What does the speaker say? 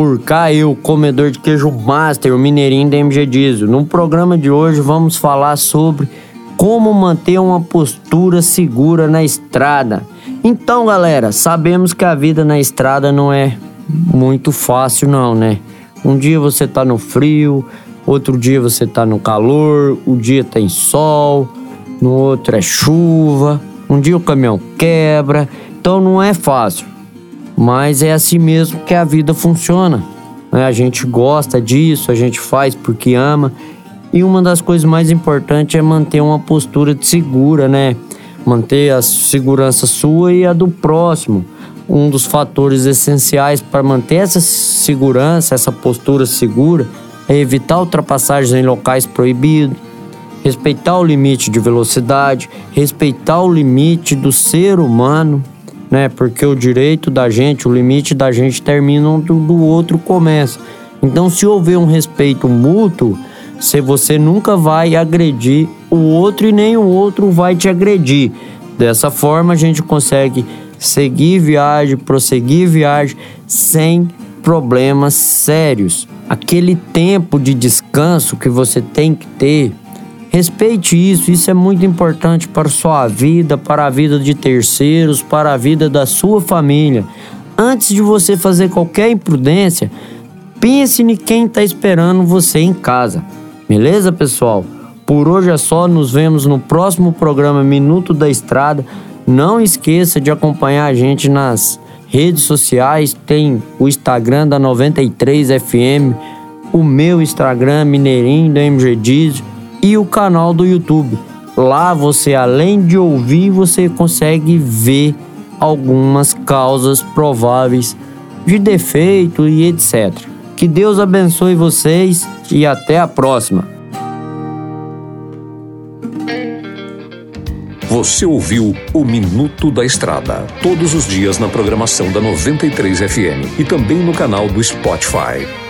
Por eu, comedor de queijo master, o mineirinho da MG Diesel. No programa de hoje vamos falar sobre como manter uma postura segura na estrada. Então, galera, sabemos que a vida na estrada não é muito fácil não, né? Um dia você tá no frio, outro dia você tá no calor, o dia tem sol, no outro é chuva, um dia o caminhão quebra, então não é fácil. Mas é assim mesmo que a vida funciona. Né? A gente gosta disso, a gente faz porque ama. E uma das coisas mais importantes é manter uma postura de segura, né? Manter a segurança sua e a do próximo. Um dos fatores essenciais para manter essa segurança, essa postura segura, é evitar ultrapassagens em locais proibidos, respeitar o limite de velocidade, respeitar o limite do ser humano né? Porque o direito da gente, o limite da gente termina onde do outro começa. Então, se houver um respeito mútuo, se você nunca vai agredir o outro e nem o outro vai te agredir. Dessa forma, a gente consegue seguir viagem, prosseguir viagem sem problemas sérios. Aquele tempo de descanso que você tem que ter Respeite isso, isso é muito importante para sua vida, para a vida de terceiros, para a vida da sua família. Antes de você fazer qualquer imprudência, pense em quem está esperando você em casa. Beleza, pessoal? Por hoje é só, nos vemos no próximo programa Minuto da Estrada. Não esqueça de acompanhar a gente nas redes sociais, tem o Instagram da 93FM, o meu Instagram Mineirinho da MG Diesel e o canal do YouTube. Lá você, além de ouvir, você consegue ver algumas causas prováveis de defeito e etc. Que Deus abençoe vocês e até a próxima. Você ouviu o Minuto da Estrada, todos os dias na programação da 93 FM e também no canal do Spotify.